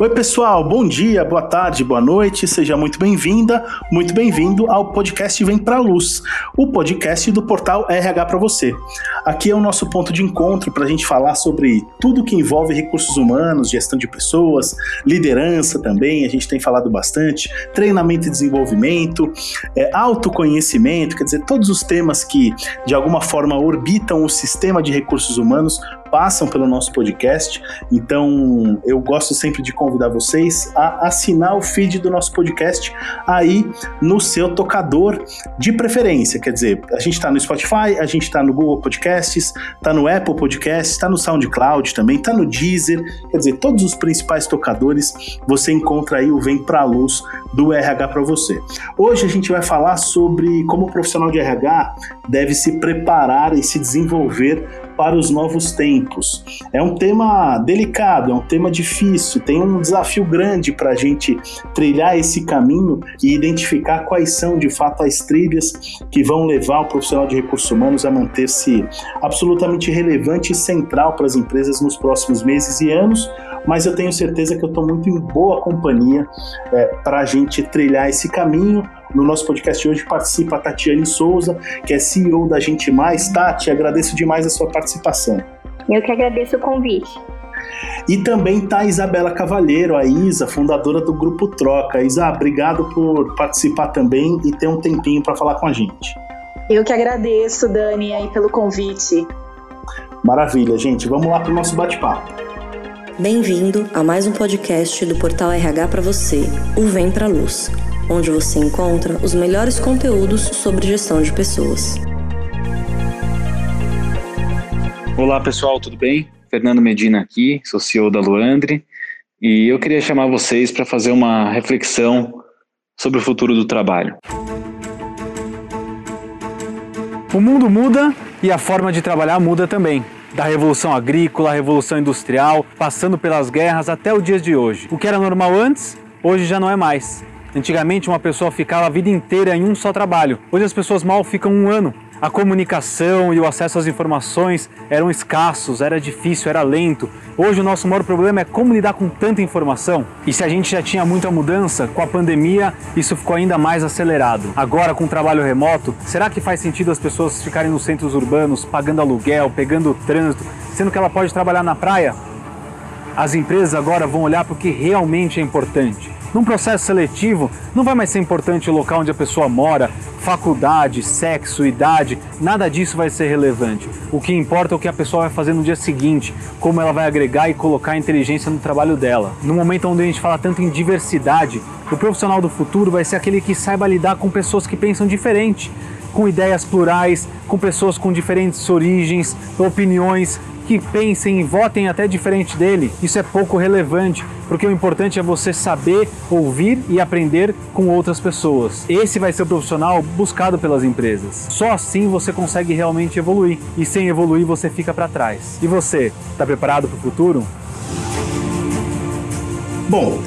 Oi, pessoal, bom dia, boa tarde, boa noite, seja muito bem-vinda, muito bem-vindo ao podcast Vem Pra Luz, o podcast do portal RH para você. Aqui é o nosso ponto de encontro para a gente falar sobre tudo que envolve recursos humanos, gestão de pessoas, liderança também, a gente tem falado bastante, treinamento e desenvolvimento, é, autoconhecimento, quer dizer, todos os temas que de alguma forma orbitam o sistema de recursos humanos passam pelo nosso podcast. Então, eu gosto sempre de convidar vocês a assinar o feed do nosso podcast aí no seu tocador de preferência. Quer dizer, a gente está no Spotify, a gente está no Google Podcasts, está no Apple Podcasts, está no SoundCloud também, está no Deezer. Quer dizer, todos os principais tocadores você encontra aí o Vem Pra Luz do RH para você. Hoje a gente vai falar sobre como o profissional de RH deve se preparar e se desenvolver para os novos tempos. É um tema delicado, é um tema difícil, tem um desafio grande para a gente trilhar esse caminho e identificar quais são de fato as trilhas que vão levar o profissional de recursos humanos a manter-se absolutamente relevante e central para as empresas nos próximos meses e anos mas eu tenho certeza que eu estou muito em boa companhia é, para a gente trilhar esse caminho. No nosso podcast hoje participa a Tatiane Souza, que é CEO da Gente Mais. Tati, agradeço demais a sua participação. Eu que agradeço o convite. E também está a Isabela Cavalheiro, a Isa, fundadora do Grupo Troca. Isa, obrigado por participar também e ter um tempinho para falar com a gente. Eu que agradeço, Dani, aí pelo convite. Maravilha, gente. Vamos lá para o nosso bate-papo. Bem-vindo a mais um podcast do Portal RH para você, o Vem Pra Luz, onde você encontra os melhores conteúdos sobre gestão de pessoas. Olá pessoal, tudo bem? Fernando Medina aqui, sou CEO da Luandre e eu queria chamar vocês para fazer uma reflexão sobre o futuro do trabalho. O mundo muda e a forma de trabalhar muda também da revolução agrícola, revolução industrial, passando pelas guerras até o dia de hoje. O que era normal antes, hoje já não é mais. Antigamente uma pessoa ficava a vida inteira em um só trabalho. Hoje as pessoas mal ficam um ano a comunicação e o acesso às informações eram escassos, era difícil, era lento. Hoje o nosso maior problema é como lidar com tanta informação. E se a gente já tinha muita mudança, com a pandemia isso ficou ainda mais acelerado. Agora com o trabalho remoto, será que faz sentido as pessoas ficarem nos centros urbanos, pagando aluguel, pegando trânsito, sendo que ela pode trabalhar na praia? As empresas agora vão olhar para o que realmente é importante. Num processo seletivo, não vai mais ser importante o local onde a pessoa mora, faculdade, sexo, idade, nada disso vai ser relevante. O que importa é o que a pessoa vai fazer no dia seguinte, como ela vai agregar e colocar inteligência no trabalho dela. No momento onde a gente fala tanto em diversidade, o profissional do futuro vai ser aquele que saiba lidar com pessoas que pensam diferente, com ideias plurais, com pessoas com diferentes origens, opiniões, que pensem e votem até diferente dele, isso é pouco relevante, porque o importante é você saber ouvir e aprender com outras pessoas. Esse vai ser o profissional buscado pelas empresas. Só assim você consegue realmente evoluir, e sem evoluir você fica para trás. E você, está preparado para o futuro? Bom,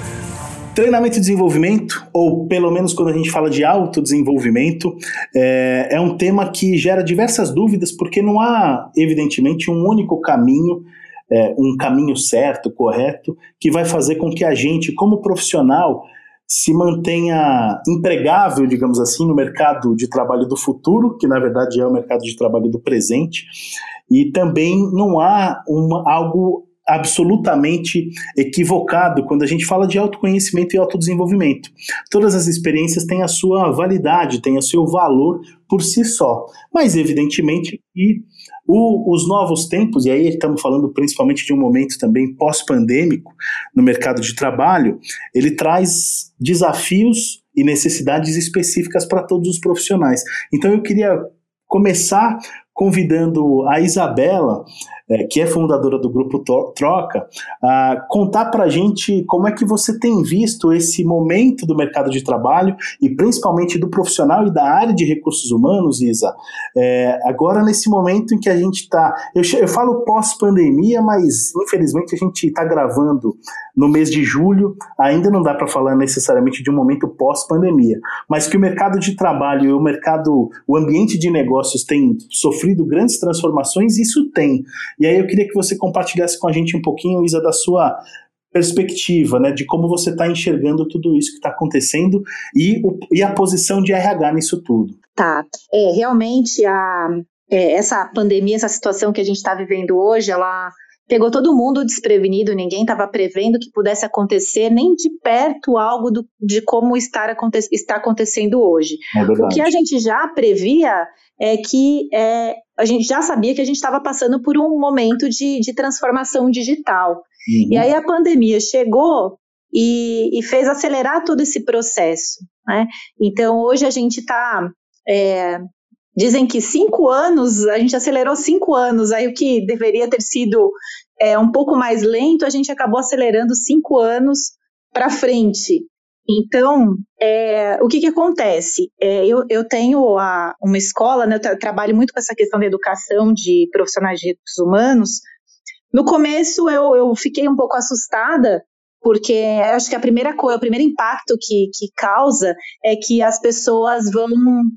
Treinamento e desenvolvimento, ou pelo menos quando a gente fala de autodesenvolvimento, é, é um tema que gera diversas dúvidas, porque não há, evidentemente, um único caminho, é, um caminho certo, correto, que vai fazer com que a gente, como profissional, se mantenha empregável, digamos assim, no mercado de trabalho do futuro, que na verdade é o mercado de trabalho do presente, e também não há uma, algo absolutamente equivocado quando a gente fala de autoconhecimento e autodesenvolvimento. Todas as experiências têm a sua validade, têm o seu valor por si só, mas evidentemente e o, os novos tempos, e aí estamos falando principalmente de um momento também pós-pandêmico no mercado de trabalho, ele traz desafios e necessidades específicas para todos os profissionais. Então eu queria começar convidando a Isabela é, que é fundadora do Grupo Troca, contar para a gente como é que você tem visto esse momento do mercado de trabalho e principalmente do profissional e da área de recursos humanos, Isa. É, agora, nesse momento em que a gente está. Eu, eu falo pós-pandemia, mas infelizmente a gente está gravando no mês de julho, ainda não dá para falar necessariamente de um momento pós-pandemia, mas que o mercado de trabalho e o mercado, o ambiente de negócios tem sofrido grandes transformações, isso tem. E aí eu queria que você compartilhasse com a gente um pouquinho, Isa, da sua perspectiva, né, de como você está enxergando tudo isso que está acontecendo e, o, e a posição de RH nisso tudo. Tá, é, realmente a, é, essa pandemia, essa situação que a gente está vivendo hoje, ela pegou todo mundo desprevenido, ninguém estava prevendo que pudesse acontecer nem de perto algo do, de como estar, aconte, está acontecendo hoje. É o que a gente já previa é que é, a gente já sabia que a gente estava passando por um momento de, de transformação digital. Uhum. E aí a pandemia chegou e, e, fez acelerar todo esse processo. Né? Então hoje a gente está é, Dizem que cinco anos, a gente acelerou cinco anos, aí o que deveria ter sido é, um pouco mais lento, a gente acabou acelerando cinco anos para frente. Então, é, o que, que acontece? É, eu, eu tenho a, uma escola, né, eu tra trabalho muito com essa questão da educação de profissionais de recursos humanos. No começo, eu, eu fiquei um pouco assustada porque acho que a primeira coisa, o primeiro impacto que, que causa é que as pessoas vão,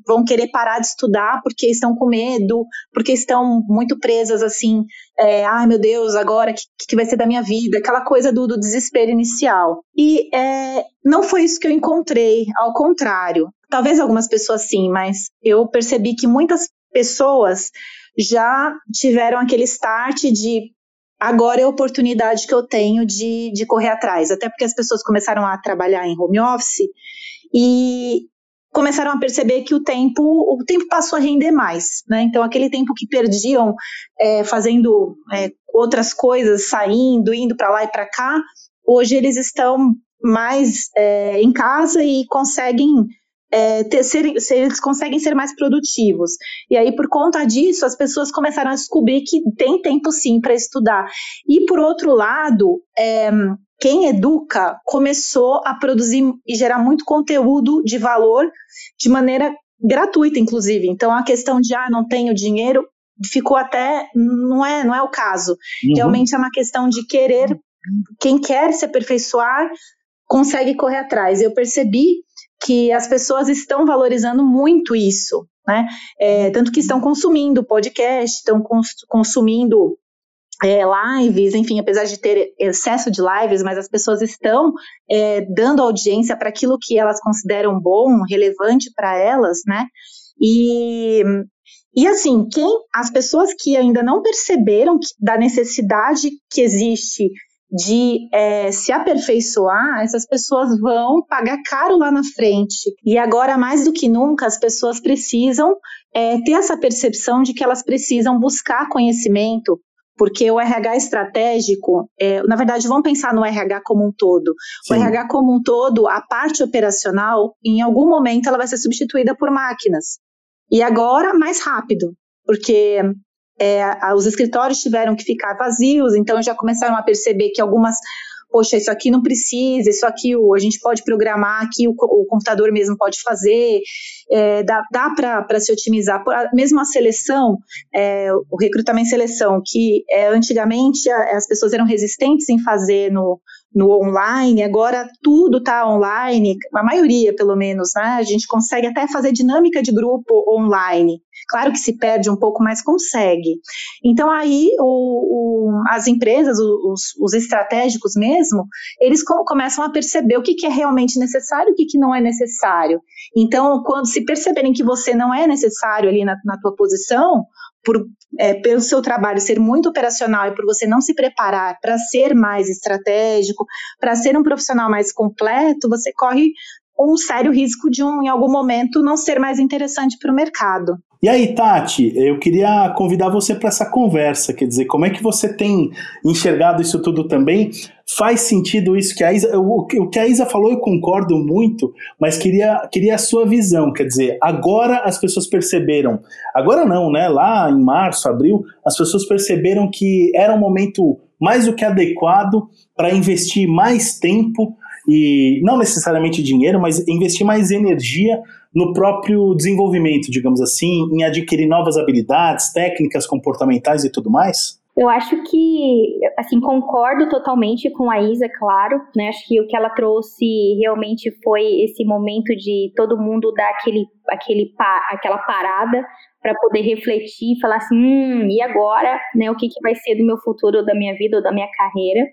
vão querer parar de estudar porque estão com medo, porque estão muito presas assim, é, ai meu Deus, agora o que, que vai ser da minha vida? Aquela coisa do, do desespero inicial. E é, não foi isso que eu encontrei, ao contrário. Talvez algumas pessoas sim, mas eu percebi que muitas pessoas já tiveram aquele start de agora é a oportunidade que eu tenho de, de correr atrás. Até porque as pessoas começaram a trabalhar em home office e começaram a perceber que o tempo o tempo passou a render mais, né? Então aquele tempo que perdiam é, fazendo é, outras coisas, saindo, indo para lá e para cá, hoje eles estão mais é, em casa e conseguem é, ter, ser, ser, eles conseguem ser mais produtivos. E aí, por conta disso, as pessoas começaram a descobrir que tem tempo sim para estudar. E por outro lado, é, quem educa começou a produzir e gerar muito conteúdo de valor de maneira gratuita, inclusive. Então, a questão de ah, não tenho dinheiro ficou até não é não é o caso. Uhum. Realmente é uma questão de querer quem quer se aperfeiçoar consegue correr atrás. Eu percebi que as pessoas estão valorizando muito isso, né? É, tanto que estão consumindo podcast, estão cons consumindo é, lives, enfim, apesar de ter excesso de lives, mas as pessoas estão é, dando audiência para aquilo que elas consideram bom, relevante para elas, né? E, e assim, quem as pessoas que ainda não perceberam que, da necessidade que existe de é, se aperfeiçoar, essas pessoas vão pagar caro lá na frente. E agora, mais do que nunca, as pessoas precisam é, ter essa percepção de que elas precisam buscar conhecimento, porque o RH estratégico, é, na verdade, vamos pensar no RH como um todo. Sim. O RH como um todo, a parte operacional, em algum momento, ela vai ser substituída por máquinas. E agora, mais rápido, porque é, os escritórios tiveram que ficar vazios, então já começaram a perceber que algumas poxa, isso aqui não precisa, isso aqui a gente pode programar aqui, o, o computador mesmo pode fazer, é, dá, dá para se otimizar. Mesmo a seleção, é, o recrutamento e seleção, que é, antigamente as pessoas eram resistentes em fazer no, no online, agora tudo está online, a maioria pelo menos, né? A gente consegue até fazer dinâmica de grupo online. Claro que se perde um pouco, mas consegue. Então aí o, o, as empresas, os, os, estratégicos mesmo, eles começam a perceber o que, que é realmente necessário e o que, que não é necessário. Então, quando se perceberem que você não é necessário ali na, na tua posição, por, é, pelo seu trabalho ser muito operacional e por você não se preparar para ser mais estratégico, para ser um profissional mais completo, você corre um sério risco de um, em algum momento não ser mais interessante para o mercado. E aí, Tati, eu queria convidar você para essa conversa, quer dizer, como é que você tem enxergado isso tudo também? Faz sentido isso que a Isa, o, que a Isa falou eu concordo muito, mas queria, queria a sua visão, quer dizer, agora as pessoas perceberam, agora não, né, lá em março, abril, as pessoas perceberam que era um momento mais do que adequado para investir mais tempo e não necessariamente dinheiro, mas investir mais energia no próprio desenvolvimento, digamos assim, em adquirir novas habilidades, técnicas comportamentais e tudo mais? Eu acho que, assim, concordo totalmente com a Isa, claro, né? Acho que o que ela trouxe realmente foi esse momento de todo mundo dar aquele, aquele, aquela parada para poder refletir e falar assim, hum, e agora, né? O que, que vai ser do meu futuro, da minha vida, ou da minha carreira?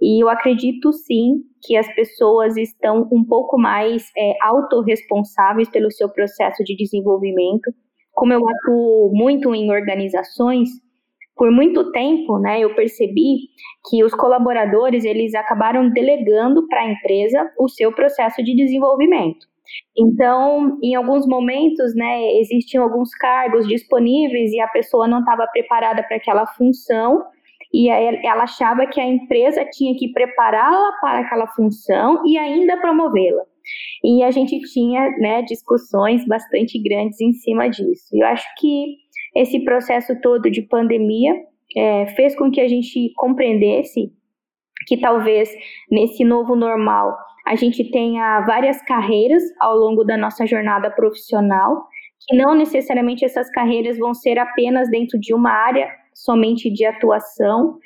E eu acredito sim que as pessoas estão um pouco mais é, autorresponsáveis pelo seu processo de desenvolvimento. Como eu atuo muito em organizações, por muito tempo, né, eu percebi que os colaboradores eles acabaram delegando para a empresa o seu processo de desenvolvimento. Então, em alguns momentos, né, existiam alguns cargos disponíveis e a pessoa não estava preparada para aquela função e ela achava que a empresa tinha que prepará-la para aquela função e ainda promovê-la. E a gente tinha né, discussões bastante grandes em cima disso. Eu acho que esse processo todo de pandemia é, fez com que a gente compreendesse que talvez nesse novo normal a gente tenha várias carreiras ao longo da nossa jornada profissional, que não necessariamente essas carreiras vão ser apenas dentro de uma área somente de atuação,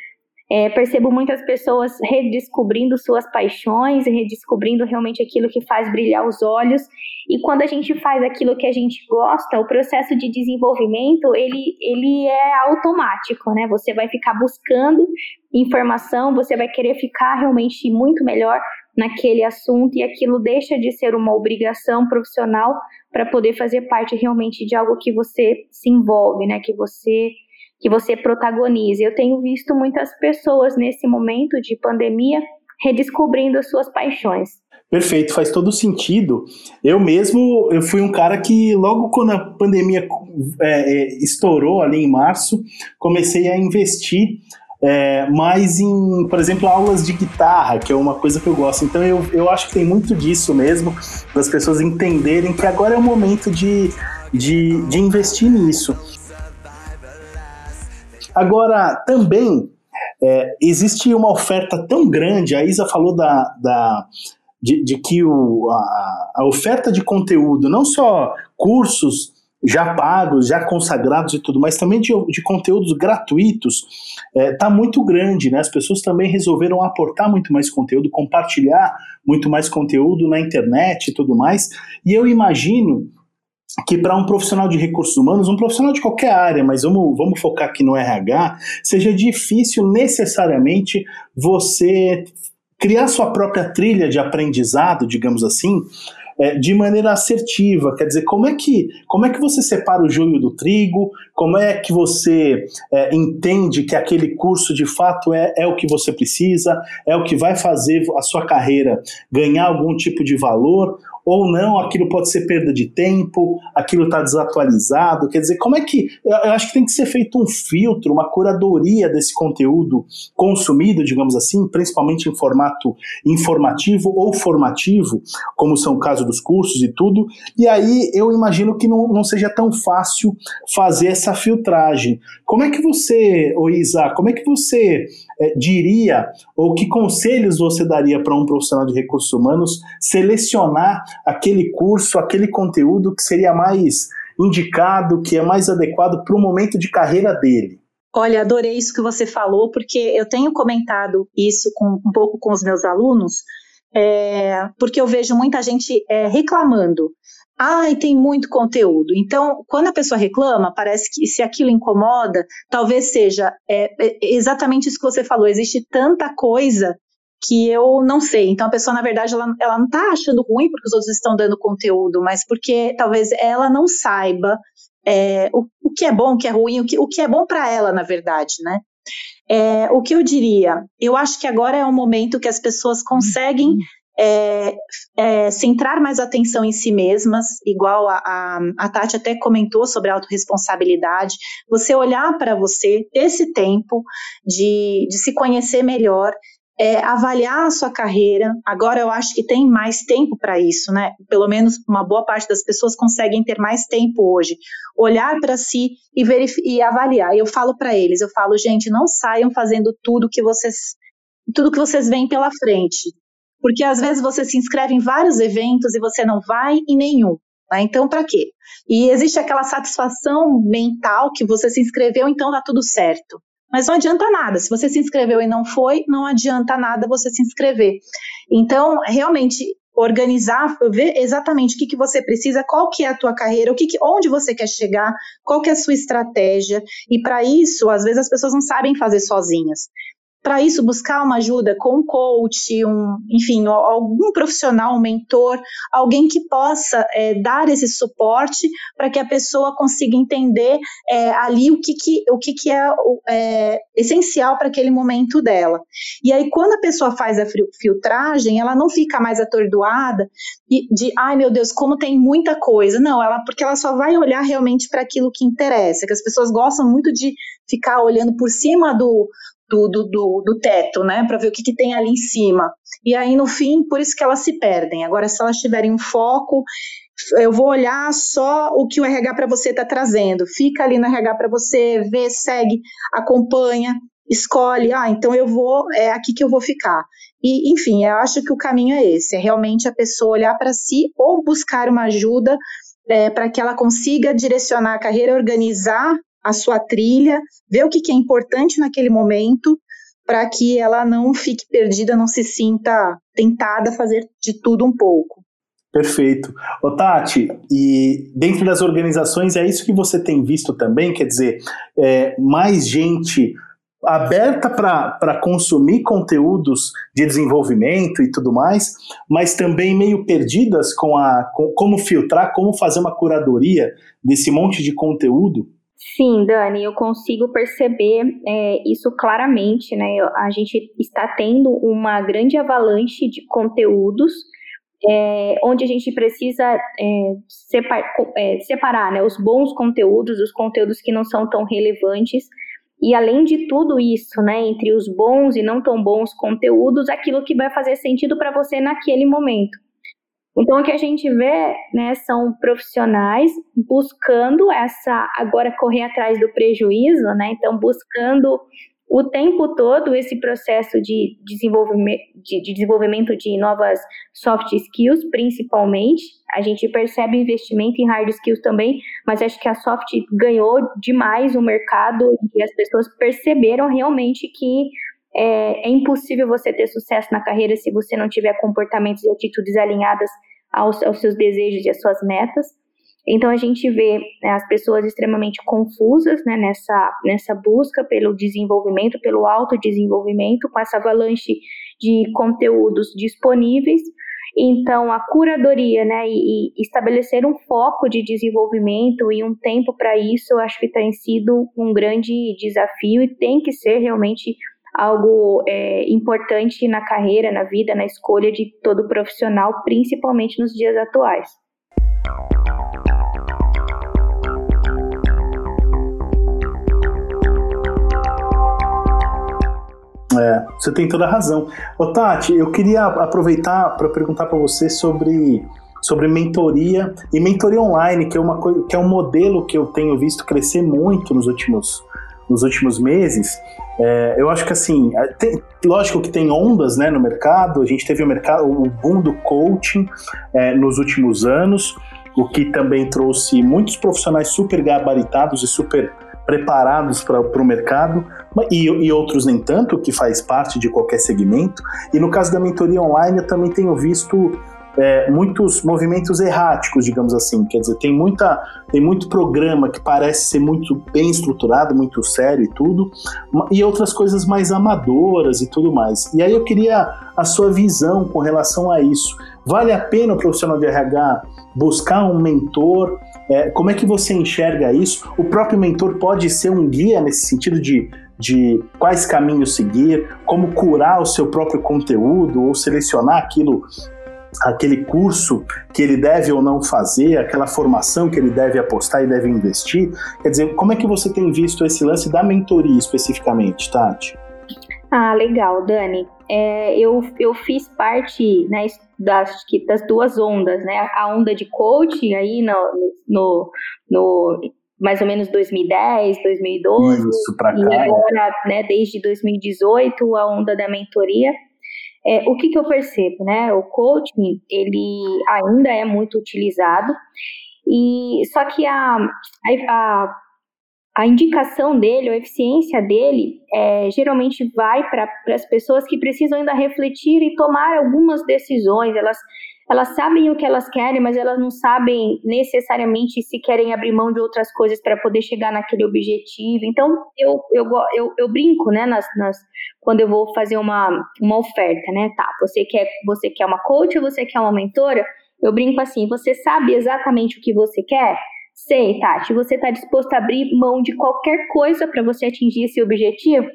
é, percebo muitas pessoas redescobrindo suas paixões e redescobrindo realmente aquilo que faz brilhar os olhos. E quando a gente faz aquilo que a gente gosta, o processo de desenvolvimento ele, ele é automático, né? Você vai ficar buscando informação, você vai querer ficar realmente muito melhor naquele assunto e aquilo deixa de ser uma obrigação profissional para poder fazer parte realmente de algo que você se envolve, né? Que você que você protagonize. Eu tenho visto muitas pessoas nesse momento de pandemia redescobrindo as suas paixões. Perfeito, faz todo sentido. Eu mesmo, eu fui um cara que logo quando a pandemia é, é, estourou ali em março, comecei a investir é, mais em, por exemplo, aulas de guitarra, que é uma coisa que eu gosto. Então eu, eu acho que tem muito disso mesmo, das pessoas entenderem que agora é o momento de, de, de investir nisso. Agora, também é, existe uma oferta tão grande, a Isa falou da, da, de, de que o, a, a, oferta de conteúdo, não só cursos já pagos, já consagrados e tudo, mas também de, de conteúdos gratuitos, está é, tá muito grande, né? As pessoas também resolveram aportar muito mais conteúdo, compartilhar muito mais conteúdo na internet e tudo mais. E eu imagino que para um profissional de recursos humanos, um profissional de qualquer área, mas vamos, vamos focar aqui no RH, seja difícil necessariamente você criar sua própria trilha de aprendizado, digamos assim, é, de maneira assertiva. Quer dizer, como é que como é que você separa o joio do trigo? Como é que você é, entende que aquele curso de fato é, é o que você precisa? É o que vai fazer a sua carreira ganhar algum tipo de valor? Ou não, aquilo pode ser perda de tempo, aquilo está desatualizado. Quer dizer, como é que. Eu acho que tem que ser feito um filtro, uma curadoria desse conteúdo consumido, digamos assim, principalmente em formato informativo ou formativo, como são o caso dos cursos e tudo. E aí eu imagino que não, não seja tão fácil fazer essa filtragem. Como é que você, ô Isa, como é que você é, diria, ou que conselhos você daria para um profissional de recursos humanos selecionar aquele curso, aquele conteúdo que seria mais indicado, que é mais adequado para o momento de carreira dele? Olha, adorei isso que você falou, porque eu tenho comentado isso com, um pouco com os meus alunos, é, porque eu vejo muita gente é, reclamando. Ai, tem muito conteúdo. Então, quando a pessoa reclama, parece que se aquilo incomoda, talvez seja é, é exatamente isso que você falou. Existe tanta coisa que eu não sei. Então a pessoa, na verdade, ela, ela não está achando ruim porque os outros estão dando conteúdo, mas porque talvez ela não saiba é, o, o que é bom, o que é ruim, o que, o que é bom para ela, na verdade, né? É, o que eu diria? Eu acho que agora é um momento que as pessoas conseguem é, é, centrar mais atenção em si mesmas, igual a, a, a Tati até comentou sobre a autorresponsabilidade, você olhar para você, ter esse tempo de, de se conhecer melhor, é, avaliar a sua carreira. Agora eu acho que tem mais tempo para isso, né? Pelo menos uma boa parte das pessoas conseguem ter mais tempo hoje. Olhar para si e, e avaliar. Eu falo para eles, eu falo, gente, não saiam fazendo tudo que vocês tudo que vocês veem pela frente. Porque às vezes você se inscreve em vários eventos e você não vai em nenhum. Né? Então, para quê? E existe aquela satisfação mental que você se inscreveu, então tá tudo certo. Mas não adianta nada. Se você se inscreveu e não foi, não adianta nada você se inscrever. Então, realmente, organizar, ver exatamente o que, que você precisa, qual que é a tua carreira, o que, que onde você quer chegar, qual que é a sua estratégia. E para isso, às vezes as pessoas não sabem fazer sozinhas para isso buscar uma ajuda com um coach, um, enfim, algum profissional, um mentor, alguém que possa é, dar esse suporte para que a pessoa consiga entender é, ali o que, que, o que, que é, é essencial para aquele momento dela. E aí, quando a pessoa faz a filtragem, ela não fica mais atordoada de, ai meu Deus, como tem muita coisa. Não, ela porque ela só vai olhar realmente para aquilo que interessa, que as pessoas gostam muito de ficar olhando por cima do, do, do, do, do teto, né, para ver o que, que tem ali em cima. E aí, no fim, por isso que elas se perdem. Agora, se elas tiverem um foco, eu vou olhar só o que o RH para você está trazendo. Fica ali no RH para você, vê, segue, acompanha, escolhe. Ah, então eu vou, é aqui que eu vou ficar. E, enfim, eu acho que o caminho é esse: é realmente a pessoa olhar para si ou buscar uma ajuda é, para que ela consiga direcionar a carreira, organizar a sua trilha, ver o que, que é importante naquele momento, para que ela não fique perdida, não se sinta tentada a fazer de tudo um pouco. Perfeito. Ô Tati, e dentro das organizações é isso que você tem visto também? Quer dizer, é, mais gente aberta para consumir conteúdos de desenvolvimento e tudo mais, mas também meio perdidas com a com, como filtrar, como fazer uma curadoria desse monte de conteúdo? Sim, Dani, eu consigo perceber é, isso claramente, né? A gente está tendo uma grande avalanche de conteúdos é, onde a gente precisa é, separ, é, separar né, os bons conteúdos, os conteúdos que não são tão relevantes, e além de tudo isso, né, entre os bons e não tão bons conteúdos, aquilo que vai fazer sentido para você naquele momento. Então, o que a gente vê, né, são profissionais buscando essa, agora correr atrás do prejuízo, né, então buscando o tempo todo esse processo de desenvolvimento de, de, desenvolvimento de novas soft skills, principalmente. A gente percebe investimento em hard skills também, mas acho que a soft ganhou demais o mercado e as pessoas perceberam realmente que é, é impossível você ter sucesso na carreira se você não tiver comportamentos e atitudes alinhadas aos, aos seus desejos e às suas metas. Então a gente vê né, as pessoas extremamente confusas né, nessa, nessa busca pelo desenvolvimento, pelo autodesenvolvimento, com essa avalanche de conteúdos disponíveis. Então a curadoria né, e, e estabelecer um foco de desenvolvimento e um tempo para isso, eu acho que tem sido um grande desafio e tem que ser realmente algo é, importante na carreira, na vida, na escolha de todo profissional, principalmente nos dias atuais. É, você tem toda a razão. Ô, Tati, eu queria aproveitar para perguntar para você sobre, sobre mentoria e mentoria online, que é, uma que é um modelo que eu tenho visto crescer muito nos últimos, nos últimos meses. É, eu acho que assim, é, tem, lógico que tem ondas né, no mercado, a gente teve o mercado, o boom do coaching é, nos últimos anos, o que também trouxe muitos profissionais super gabaritados e super preparados para o mercado, e, e, outros nem tanto, que faz parte de qualquer segmento. E no caso da mentoria online, eu também tenho visto é, muitos movimentos erráticos, digamos assim. Quer dizer, tem, muita, tem muito programa que parece ser muito bem estruturado, muito sério e tudo, e outras coisas mais amadoras e tudo mais. E aí eu queria a sua visão com relação a isso. Vale a pena o profissional de RH buscar um mentor? É, como é que você enxerga isso? O próprio mentor pode ser um guia nesse sentido de de quais caminhos seguir, como curar o seu próprio conteúdo ou selecionar aquilo aquele curso que ele deve ou não fazer, aquela formação que ele deve apostar e deve investir. Quer dizer, como é que você tem visto esse lance da mentoria especificamente, Tati? Ah, legal, Dani. É, eu, eu fiz parte né, das, das duas ondas, né? A onda de coaching aí no, no, no mais ou menos 2010, 2012. Isso, pra cá. E agora, né, desde 2018, a onda da mentoria. É, o que, que eu percebo, né? O coaching, ele ainda é muito utilizado, e só que a, a, a indicação dele, a eficiência dele, é, geralmente vai para as pessoas que precisam ainda refletir e tomar algumas decisões. Elas, elas sabem o que elas querem, mas elas não sabem necessariamente se querem abrir mão de outras coisas para poder chegar naquele objetivo. Então, eu, eu, eu, eu brinco, né, nas, nas, quando eu vou fazer uma, uma oferta, né? Tá, você quer, você quer uma coach você quer uma mentora? Eu brinco assim, você sabe exatamente o que você quer? Sei, Tati, você está disposto a abrir mão de qualquer coisa para você atingir esse objetivo?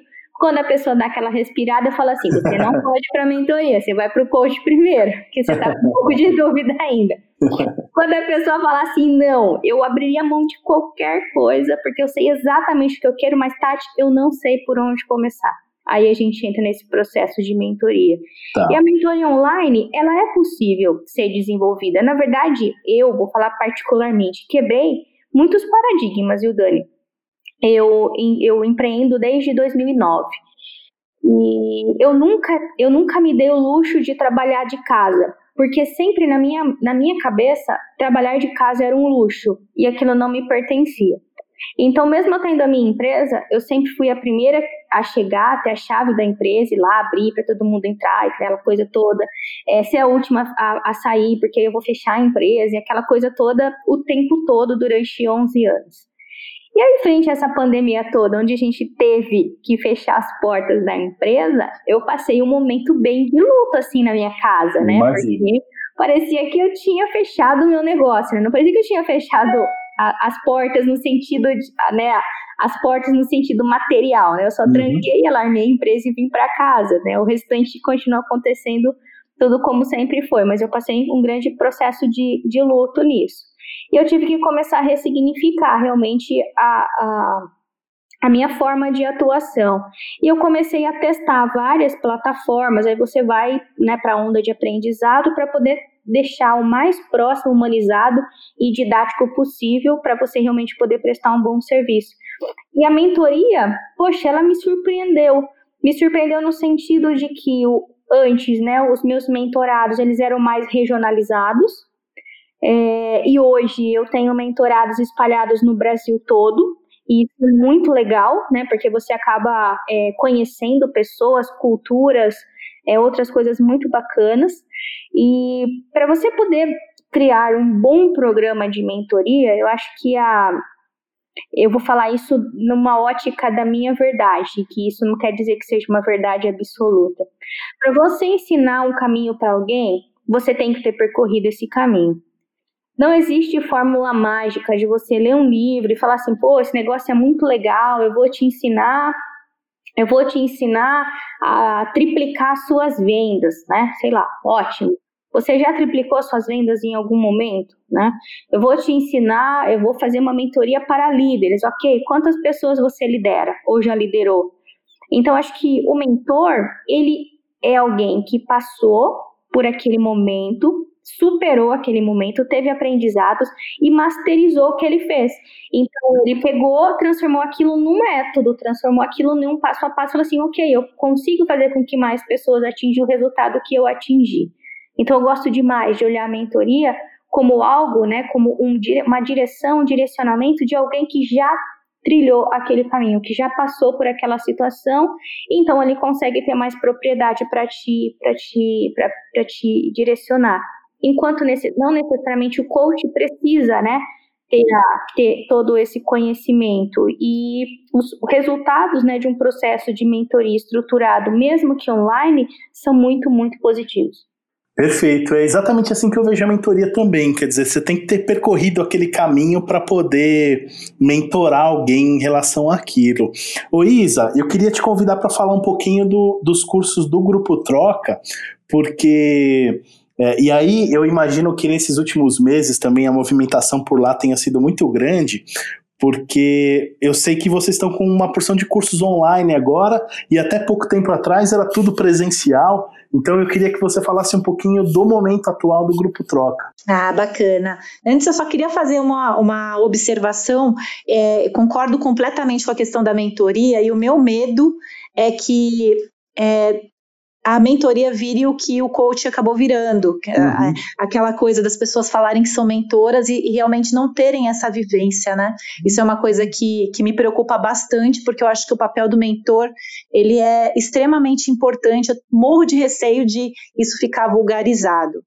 Quando a pessoa dá aquela respirada, fala assim: você não pode para a mentoria, você vai para o coach primeiro, porque você está com um pouco de dúvida ainda. Quando a pessoa fala assim: não, eu abriria mão de qualquer coisa, porque eu sei exatamente o que eu quero, mas Tati, eu não sei por onde começar. Aí a gente entra nesse processo de mentoria. Tá. E a mentoria online, ela é possível ser desenvolvida. Na verdade, eu vou falar particularmente, quebrei muitos paradigmas, viu, Dani? Eu, eu empreendo desde 2009. E eu nunca, eu nunca me dei o luxo de trabalhar de casa, porque sempre na minha, na minha cabeça, trabalhar de casa era um luxo e aquilo não me pertencia. Então, mesmo tendo a minha empresa, eu sempre fui a primeira a chegar, ter a chave da empresa e lá abrir para todo mundo entrar aquela coisa toda. É, ser a última a, a, sair, porque eu vou fechar a empresa e aquela coisa toda o tempo todo durante 11 anos. E aí, frente a essa pandemia toda, onde a gente teve que fechar as portas da empresa, eu passei um momento bem de luto, assim, na minha casa, né? Imagina. Porque parecia que eu tinha fechado o meu negócio, né? Não parecia que eu tinha fechado a, as portas no sentido de, né, as portas no sentido material, né? Eu só uhum. tranquei, alarmei a empresa e vim para casa, né? O restante continua acontecendo tudo como sempre foi, mas eu passei um grande processo de, de luto nisso. E eu tive que começar a ressignificar realmente a, a, a minha forma de atuação. E eu comecei a testar várias plataformas, aí você vai né, para a onda de aprendizado para poder deixar o mais próximo, humanizado e didático possível para você realmente poder prestar um bom serviço. E a mentoria, poxa, ela me surpreendeu. Me surpreendeu no sentido de que o, antes, né, os meus mentorados, eles eram mais regionalizados, é, e hoje eu tenho mentorados espalhados no Brasil todo, e é muito legal, né, porque você acaba é, conhecendo pessoas, culturas, é, outras coisas muito bacanas. E para você poder criar um bom programa de mentoria, eu acho que a eu vou falar isso numa ótica da minha verdade, que isso não quer dizer que seja uma verdade absoluta. Para você ensinar um caminho para alguém, você tem que ter percorrido esse caminho. Não existe fórmula mágica de você ler um livro e falar assim, pô, esse negócio é muito legal, eu vou te ensinar eu vou te ensinar a triplicar suas vendas, né? Sei lá, ótimo. Você já triplicou suas vendas em algum momento, né? Eu vou te ensinar, eu vou fazer uma mentoria para líderes, ok? Quantas pessoas você lidera ou já liderou? Então, acho que o mentor, ele é alguém que passou por aquele momento, superou aquele momento, teve aprendizados e masterizou o que ele fez. Então, ele pegou, transformou aquilo num método, transformou aquilo num passo a passo, falou assim, ok, eu consigo fazer com que mais pessoas atinjam o resultado que eu atingi. Então, eu gosto demais de olhar a mentoria como algo, né, como um, uma direção, um direcionamento de alguém que já trilhou aquele caminho, que já passou por aquela situação, então ele consegue ter mais propriedade para te, para te, para te direcionar enquanto nesse, não necessariamente o coach precisa, né, ter, ter todo esse conhecimento e os resultados, né, de um processo de mentoria estruturado, mesmo que online, são muito, muito positivos. Perfeito, é exatamente assim que eu vejo a mentoria também. Quer dizer, você tem que ter percorrido aquele caminho para poder mentorar alguém em relação àquilo. Ô Isa, eu queria te convidar para falar um pouquinho do, dos cursos do Grupo Troca, porque é, e aí eu imagino que nesses últimos meses também a movimentação por lá tenha sido muito grande, porque eu sei que vocês estão com uma porção de cursos online agora, e até pouco tempo atrás era tudo presencial. Então eu queria que você falasse um pouquinho do momento atual do Grupo Troca. Ah, bacana. Antes eu só queria fazer uma, uma observação. É, concordo completamente com a questão da mentoria, e o meu medo é que é, a mentoria vire o que o coach acabou virando. É uhum. Aquela coisa das pessoas falarem que são mentoras e, e, realmente não terem essa vivência, né? Isso é uma coisa que, que me preocupa bastante, porque eu acho que o papel do mentor, ele é extremamente importante. Eu morro de receio de isso ficar vulgarizado.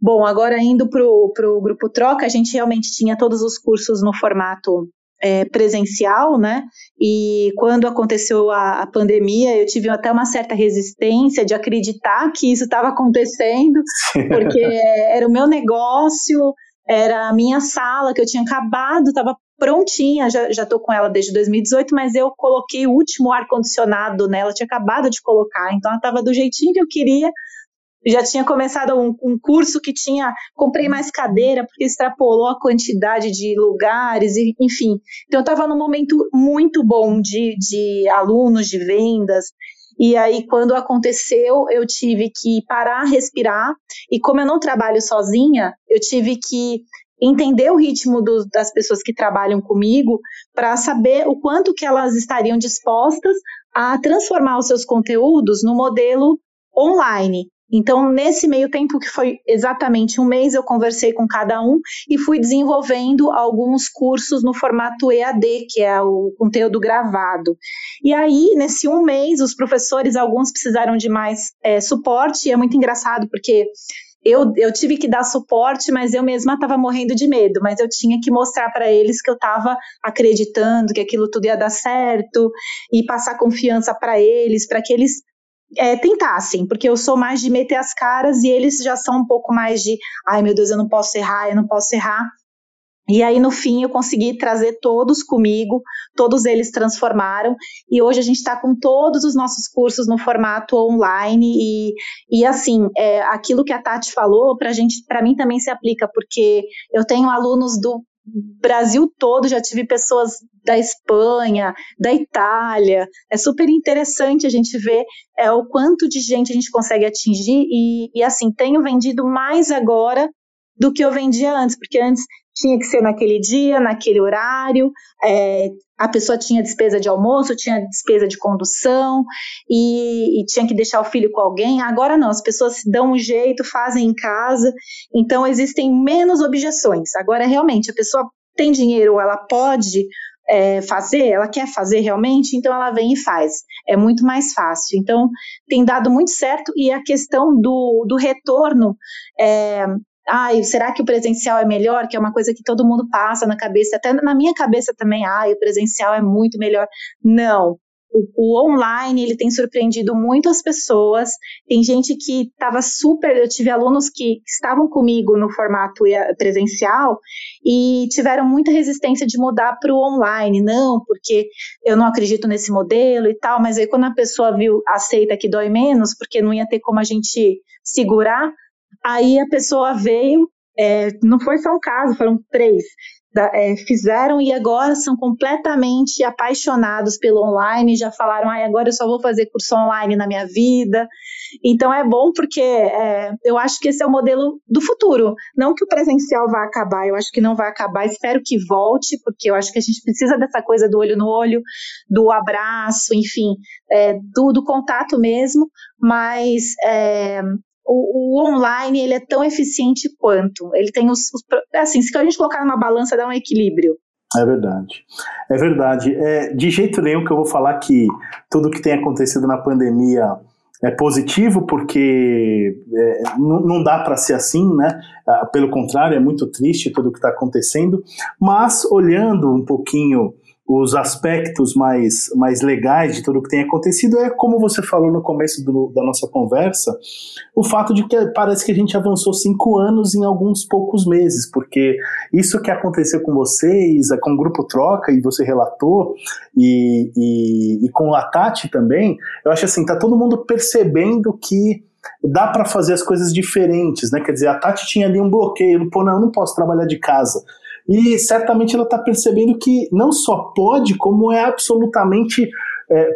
Bom, agora indo para o grupo Troca, a gente realmente tinha todos os cursos no formato é, presencial, né? E quando aconteceu a, a, pandemia, eu tive até uma certa resistência de acreditar que isso estava acontecendo, porque era o meu negócio, era a minha sala que eu tinha acabado, estava prontinha, já, já tô com ela desde 2018, mas eu coloquei o último ar-condicionado nela, tinha acabado de colocar, então ela estava do jeitinho que eu queria, já tinha começado um, um, curso que tinha, comprei mais cadeira porque extrapolou a quantidade de lugares, e, enfim. Então eu estava num momento muito bom de, de alunos, de vendas. E aí, quando aconteceu, eu tive que parar, respirar. E como eu não trabalho sozinha, eu tive que entender o ritmo do, das pessoas que trabalham comigo para saber o quanto que elas estariam dispostas a transformar os seus conteúdos no modelo online. Então, nesse meio tempo, que foi exatamente um mês, eu conversei com cada um e fui desenvolvendo alguns cursos no formato EAD, que é o conteúdo gravado. E aí, nesse um mês, os professores, alguns precisaram de mais é, suporte, e é muito engraçado, porque eu, eu tive que dar suporte, mas eu mesma estava morrendo de medo. Mas eu tinha que mostrar para eles que eu estava acreditando que aquilo tudo ia dar certo e passar confiança para eles, para que eles é, tentassem, porque eu sou mais de meter as caras e eles já são um pouco mais de, ai meu Deus, eu não posso errar, eu não posso errar. E aí, no fim, eu consegui trazer todos comigo, todos eles transformaram, e hoje a gente está com todos os nossos cursos no formato online, e, e assim, é, aquilo que a Tati falou, para mim também se aplica, porque eu tenho alunos do Brasil todo, já tive pessoas da Espanha, da Itália. É super interessante a gente ver é, o quanto de gente a gente consegue atingir e, e assim, tenho vendido mais agora do que eu vendia antes, porque antes tinha que ser naquele dia, naquele horário, é, a pessoa tinha despesa de almoço, tinha despesa de condução e, e, tinha que deixar o filho com alguém. Agora não, as pessoas se dão um jeito, fazem em casa, então existem menos objeções. Agora, realmente, a pessoa tem dinheiro, ela pode é, fazer, ela quer fazer realmente, então ela vem e faz. É muito mais fácil. Então, tem dado muito certo e a questão do, do retorno. É, ai, será que o presencial é melhor? Que é uma coisa que todo mundo passa na cabeça, até na minha cabeça também, ai, o presencial é muito melhor. Não. O, o online ele tem surpreendido muito as pessoas. Tem gente que estava super. Eu tive alunos que estavam comigo no formato presencial e tiveram muita resistência de mudar para o online. Não, porque eu não acredito nesse modelo e tal. Mas aí quando a pessoa viu, aceita que dói menos, porque não ia ter como a gente segurar, Aí a pessoa veio, é, não foi só um caso, foram três. Da, é, fizeram e agora são completamente apaixonados pelo online, já falaram, ah, agora eu só vou fazer curso online na minha vida. Então é bom porque é, eu acho que esse é o modelo do futuro. Não que o presencial vá acabar, eu acho que não vai acabar, espero que volte, porque eu acho que a gente precisa dessa coisa do olho no olho, do abraço, enfim, é, do, do, contato mesmo, mas é, o, o, online ele é tão eficiente quanto. Ele tem os, os, assim, se a gente colocar numa balança dá um equilíbrio. É verdade. É verdade. É, de jeito nenhum que eu vou falar que tudo que tem acontecido na pandemia é positivo, porque é, não, não dá para ser assim, né? Ah, pelo contrário, é muito triste tudo que está acontecendo. Mas olhando um pouquinho os aspectos mais, mais legais de tudo que tem acontecido é, como você falou no começo do, da nossa conversa, o fato de que parece que a gente avançou cinco anos em alguns poucos meses, porque isso que aconteceu com vocês, com o Grupo Troca, e você relatou, e, e, e com a Tati também, eu acho assim, tá todo mundo percebendo que dá para fazer as coisas diferentes, né? Quer dizer, a Tati tinha ali um bloqueio, pô, não, eu não posso trabalhar de casa. E certamente ela está percebendo que não só pode, como é absolutamente. É,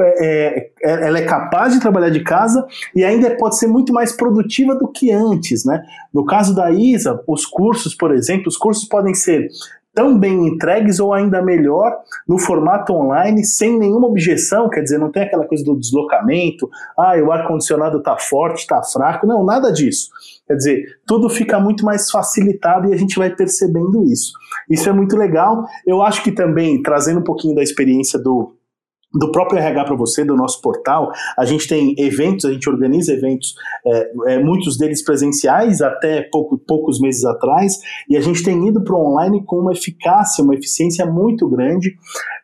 é, é, ela é capaz de trabalhar de casa e ainda pode ser muito mais produtiva do que antes, né? No caso da Isa, os cursos, por exemplo, os cursos podem ser tão bem entregues ou ainda melhor no formato online, sem nenhuma objeção, quer dizer, não tem aquela coisa do deslocamento, ah, o ar-condicionado está forte, está fraco, não, nada disso. Quer dizer, tudo fica muito mais facilitado e a gente vai percebendo isso. Isso é muito legal. Eu acho que também, trazendo um pouquinho da experiência do, do próprio RH para você, do nosso portal. A gente tem eventos, a gente organiza eventos, é, é, muitos deles presenciais até pouco, poucos meses atrás, e a gente tem ido para o online com uma eficácia, uma eficiência muito grande,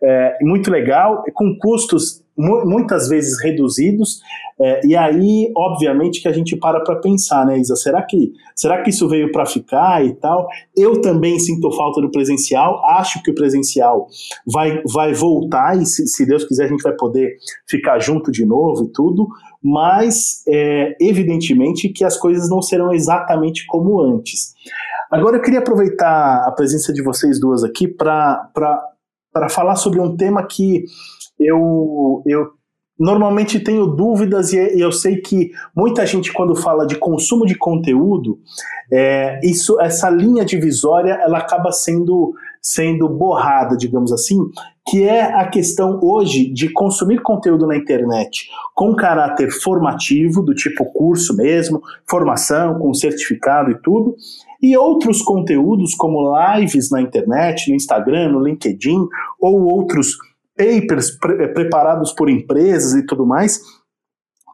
é, muito legal, com custos muitas vezes reduzidos, é, e aí, obviamente, que a gente para para pensar, né, Isa? Será que, será que isso veio para ficar e tal? Eu também sinto falta do presencial, acho que o presencial vai, vai voltar, e se, se Deus quiser, a gente vai poder ficar junto de novo e tudo, mas é, evidentemente que as coisas não serão exatamente como antes. Agora eu queria aproveitar a presença de vocês duas aqui para falar sobre um tema que eu, eu normalmente tenho dúvidas e eu sei que muita gente quando fala de consumo de conteúdo, é, isso, essa linha divisória ela acaba sendo sendo borrada, digamos assim, que é a questão hoje de consumir conteúdo na internet com caráter formativo, do tipo curso mesmo, formação com certificado e tudo, e outros conteúdos como lives na internet, no Instagram, no LinkedIn ou outros papers pre eh, preparados por empresas e tudo mais,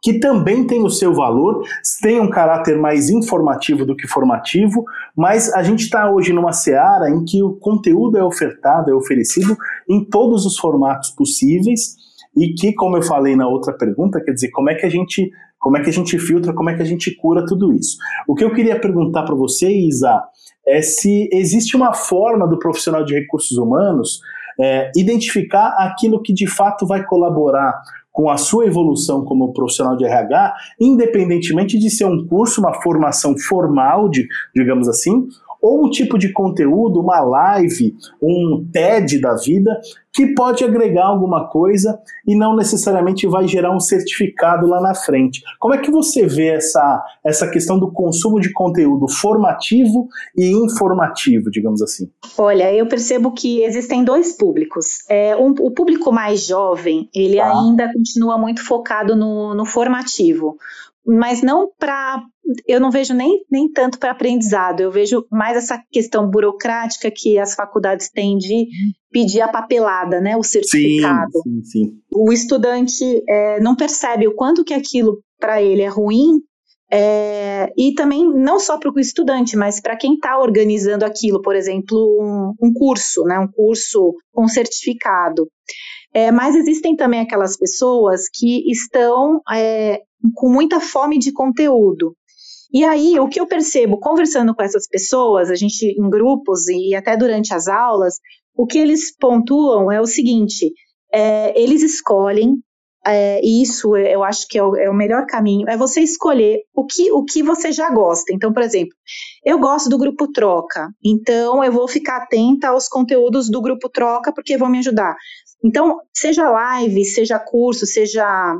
que também tem o seu valor, tem um caráter mais informativo do que formativo, mas a gente está hoje numa seara em que o conteúdo é ofertado, é oferecido em todos os formatos possíveis e que, como eu falei na outra pergunta, quer dizer, como é que a gente como é que a gente filtra, como é que a gente cura tudo isso. O que eu queria perguntar para você, Isa, é se existe uma forma do profissional de recursos humanos é, identificar aquilo que de fato vai colaborar com a sua evolução como profissional de RH, independentemente de ser um curso, uma formação formal, de, digamos assim, ou um tipo de conteúdo, uma live, um TED da vida, que pode agregar alguma coisa e não necessariamente vai gerar um certificado lá na frente. Como é que você vê essa, essa questão do consumo de conteúdo formativo e informativo, digamos assim? Olha, eu percebo que existem dois públicos. É, um, o público mais jovem, ele tá. ainda continua muito focado no, no formativo mas não para. Eu não vejo nem, nem tanto para aprendizado, eu vejo mais essa questão burocrática que as faculdades têm de pedir a papelada, né, o certificado. Sim, sim, sim. O estudante é, não percebe o quanto que aquilo para ele é ruim é, e também não só para o estudante, mas para quem está organizando aquilo, por exemplo, um, um, curso, né, um curso com certificado. É, mas existem também aquelas pessoas que estão é, com muita fome de conteúdo. E aí, o que eu percebo conversando com essas pessoas, a gente em grupos e até durante as aulas, o que eles pontuam é o seguinte: é, eles escolhem, é, e isso eu acho que é o, é o, melhor caminho, é você escolher o que, o que você já gosta. Então, por exemplo, eu gosto do grupo Troca, então eu vou ficar atenta aos conteúdos do grupo Troca, porque vão me ajudar. Então, seja live, seja curso, seja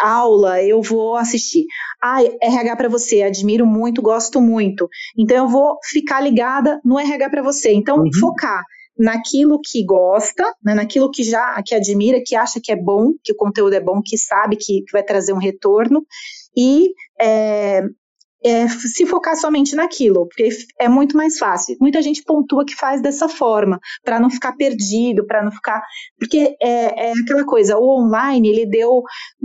aula, eu vou assistir. Ah, RH para você, admiro muito, gosto muito. Então eu vou ficar ligada no RH para você. Então uhum. focar naquilo que gosta, né, naquilo que já que admira, que acha que é bom, que o conteúdo é bom, que sabe que, que vai trazer um retorno e é, é, se focar somente naquilo, porque é muito mais fácil. Muita gente pontua que faz dessa forma, para não ficar perdido, para não ficar. Porque é, é, aquela coisa, o online ele deu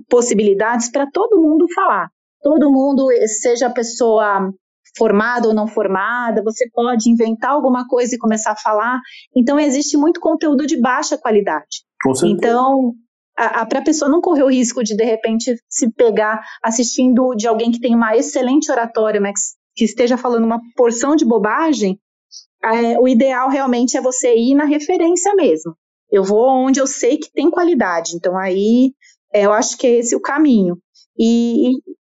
possibilidades para todo mundo falar. Todo mundo, seja a pessoa formada ou não formada, você pode inventar alguma coisa e começar a falar. Então, existe muito conteúdo de baixa qualidade. Então, para a pessoa não correr o risco de, de repente, se pegar assistindo de alguém que tem uma excelente oratória, mas que esteja falando uma porção de bobagem, é, o ideal realmente é você ir na referência mesmo. Eu vou onde eu sei que tem qualidade. Então, aí, é, eu acho que é esse o caminho. E,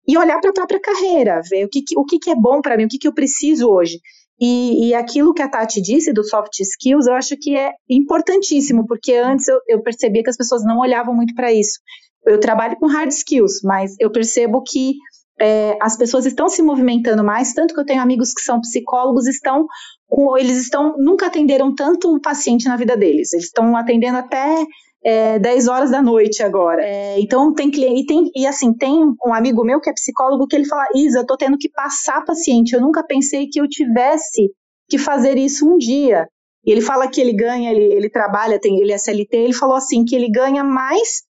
e olhar para a própria carreira, ver o que, o que, que é bom para mim, o que, que eu preciso hoje. E, e, aquilo que a Tati disse do soft skills, eu acho que é importantíssimo, porque antes eu, eu percebia que as pessoas não olhavam muito para isso. Eu trabalho com hard skills, mas eu percebo que é, as pessoas estão se movimentando mais, tanto que eu tenho amigos que são psicólogos, estão com, eles estão nunca atenderam tanto o paciente na vida deles. Eles estão atendendo até é, 10 horas da noite agora. É, então tem cliente, e, tem, e assim, tem um amigo meu que é psicólogo que ele fala, Isa, eu tô tendo que passar paciente, eu nunca pensei que eu tivesse que fazer isso um dia. E ele fala que ele ganha, ele, ele trabalha, tem, ele é CLT, ele falou assim, que ele ganha mais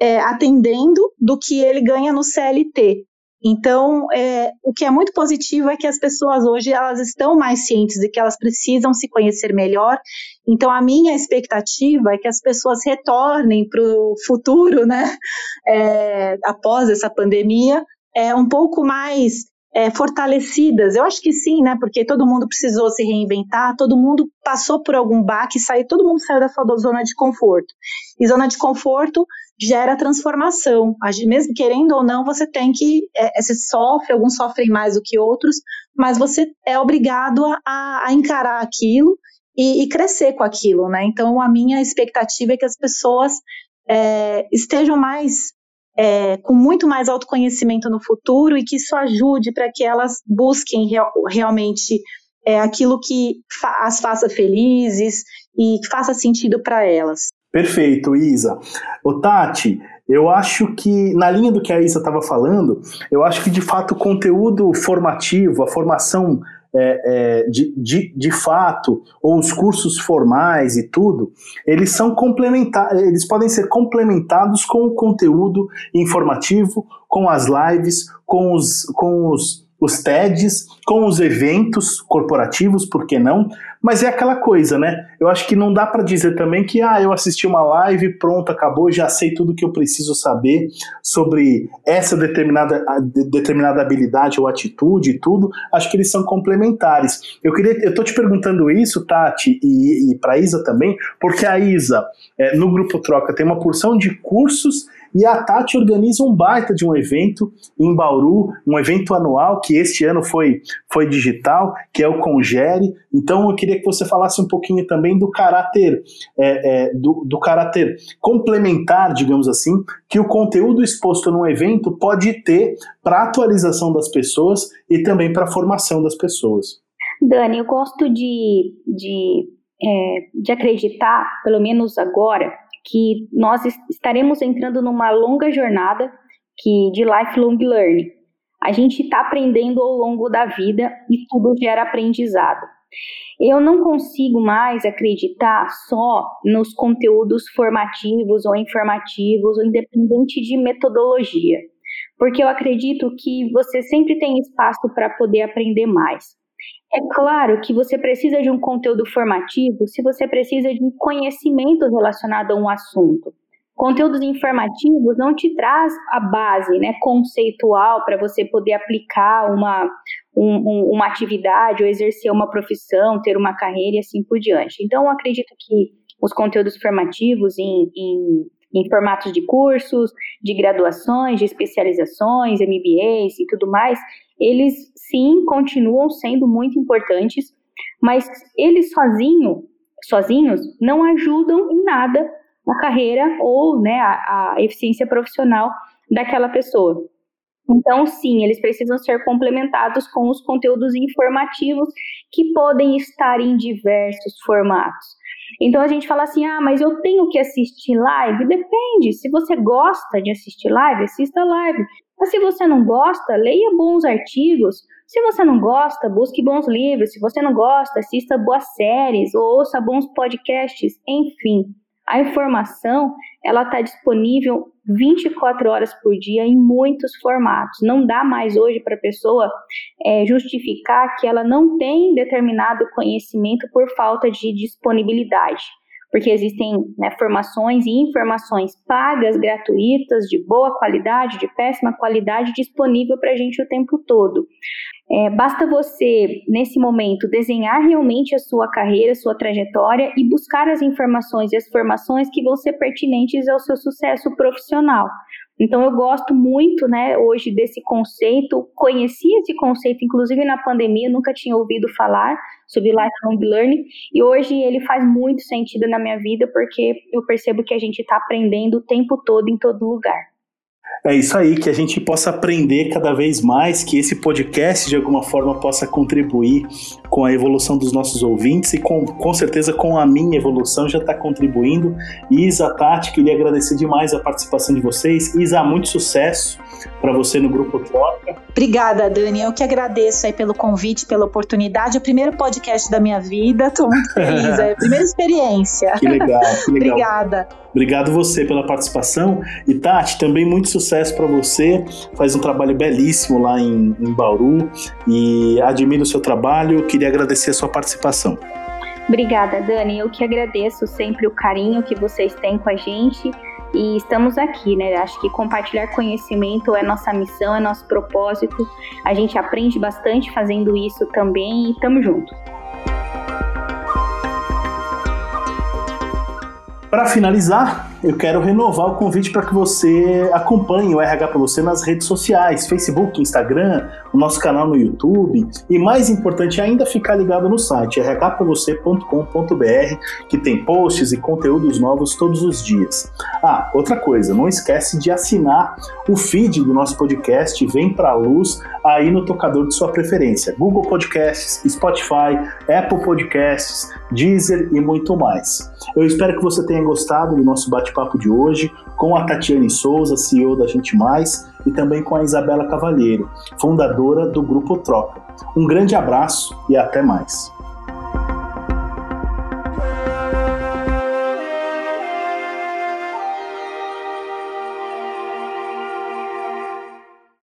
é, atendendo do que ele ganha no CLT. Então, é, o que é muito positivo é que as pessoas hoje elas estão mais cientes de que elas precisam se conhecer melhor. Então, a minha expectativa é que as pessoas retornem para o futuro, né, é, após essa pandemia, é um pouco mais é, fortalecidas? Eu acho que sim, né? Porque todo mundo precisou se reinventar, todo mundo passou por algum baque, saiu, todo mundo saiu da sua zona de conforto. E zona de conforto gera transformação. Mesmo querendo ou não, você tem que. É, você sofre, alguns sofrem mais do que outros, mas você é obrigado a, a encarar aquilo e, e, crescer com aquilo, né? Então, a minha expectativa é que as pessoas é, estejam mais é, com muito mais autoconhecimento no futuro e que isso ajude para que elas busquem real, realmente é, aquilo que fa as faça felizes e que faça sentido para elas. Perfeito, Isa. O Tati, eu acho que, na linha do que a Isa estava falando, eu acho que de fato o conteúdo formativo, a formação é, é, de, de, de fato, ou os cursos formais e tudo, eles são complementares, eles podem ser complementados com o conteúdo informativo, com as lives, com os, com os os TEDs, com os eventos corporativos, por que não? Mas é aquela coisa, né? Eu acho que não dá para dizer também que, ah, eu assisti uma live, pronto, acabou, já sei tudo que eu preciso saber sobre essa determinada, determinada habilidade ou atitude e tudo. Acho que eles são complementares. Eu queria, eu tô te perguntando isso, Tati, e, e para Isa também, porque a Isa, é, no Grupo Troca, tem uma porção de cursos e a Tati organiza um baita de um evento em Bauru, um evento anual que este ano foi, foi digital, que é o Congere. Então eu queria que você falasse um pouquinho também do caráter, é, é, do, do caráter complementar, digamos assim, que o conteúdo exposto num evento pode ter para a atualização das pessoas e também para a formação das pessoas. Dani, eu gosto de, de, é, de acreditar, pelo menos agora, que nós estaremos entrando numa longa jornada que de lifelong learning. A gente está aprendendo ao longo da vida e tudo gera aprendizado. Eu não consigo mais acreditar só nos conteúdos formativos ou informativos, independente de metodologia, porque eu acredito que você sempre tem espaço para poder aprender mais. É claro que você precisa de um conteúdo formativo se você precisa de um conhecimento relacionado a um assunto. Conteúdos informativos não te traz a base né, conceitual para você poder aplicar uma, um, uma atividade ou exercer uma profissão, ter uma carreira e assim por diante. Então, eu acredito que os conteúdos formativos em, em, em formatos de cursos, de graduações, de especializações, MBAs e tudo mais, eles sim continuam sendo muito importantes, mas eles sozinho, sozinhos não ajudam em nada na carreira ou né, a, a eficiência profissional daquela pessoa. Então, sim, eles precisam ser complementados com os conteúdos informativos que podem estar em diversos formatos. Então a gente fala assim: ah, mas eu tenho que assistir live? Depende. Se você gosta de assistir live, assista live. Mas se você não gosta, leia bons artigos. Se você não gosta, busque bons livros. Se você não gosta, assista boas séries ou ouça bons podcasts. Enfim, a informação ela está disponível 24 horas por dia em muitos formatos. Não dá mais hoje para a pessoa é, justificar que ela não tem determinado conhecimento por falta de disponibilidade porque existem né, formações e informações pagas, gratuitas, de boa qualidade, de péssima qualidade, disponível para a gente o tempo todo. É, basta você, nesse momento, desenhar realmente a sua carreira, a sua trajetória e buscar as informações e as formações que vão ser pertinentes ao seu sucesso profissional. Então eu gosto muito, né, hoje desse conceito, conheci esse conceito inclusive na pandemia, nunca tinha ouvido falar sobre lifelong learning e hoje ele faz muito sentido na minha vida porque eu percebo que a gente está aprendendo o tempo todo em todo lugar. É isso aí, que a gente possa aprender cada vez mais, que esse podcast de alguma forma possa contribuir com a evolução dos nossos ouvintes e com, com certeza com a minha evolução já está contribuindo. Isa, Tati, queria agradecer demais a participação de vocês. Isa, muito sucesso para você no Grupo Troca. Obrigada, Dani. Eu que agradeço aí pelo convite, pela oportunidade. O primeiro podcast da minha vida. Estou muito feliz. É a primeira experiência. Que legal, que legal. Obrigada. Obrigado você pela participação. E Tati, também muito sucesso para você. Faz um trabalho belíssimo lá em, em Bauru e admiro o seu trabalho. Queria agradecer a sua participação. Obrigada, Dani. Eu que agradeço sempre o carinho que vocês têm com a gente e estamos aqui, né? Acho que compartilhar conhecimento é nossa missão, é nosso propósito. A gente aprende bastante fazendo isso também e estamos juntos. Para finalizar, eu quero renovar o convite para que você acompanhe o RH para você nas redes sociais, Facebook, Instagram, o nosso canal no YouTube e mais importante ainda ficar ligado no site rhpravocê.com.br que tem posts e conteúdos novos todos os dias. Ah, outra coisa, não esquece de assinar o feed do nosso podcast Vem para a Luz aí no tocador de sua preferência, Google Podcasts, Spotify, Apple Podcasts, Deezer e muito mais. Eu espero que você tenha gostado do nosso bate-papo de hoje com a Tatiane Souza, CEO da Gente Mais, e também com a Isabela Cavalheiro, fundadora do Grupo Troca. Um grande abraço e até mais.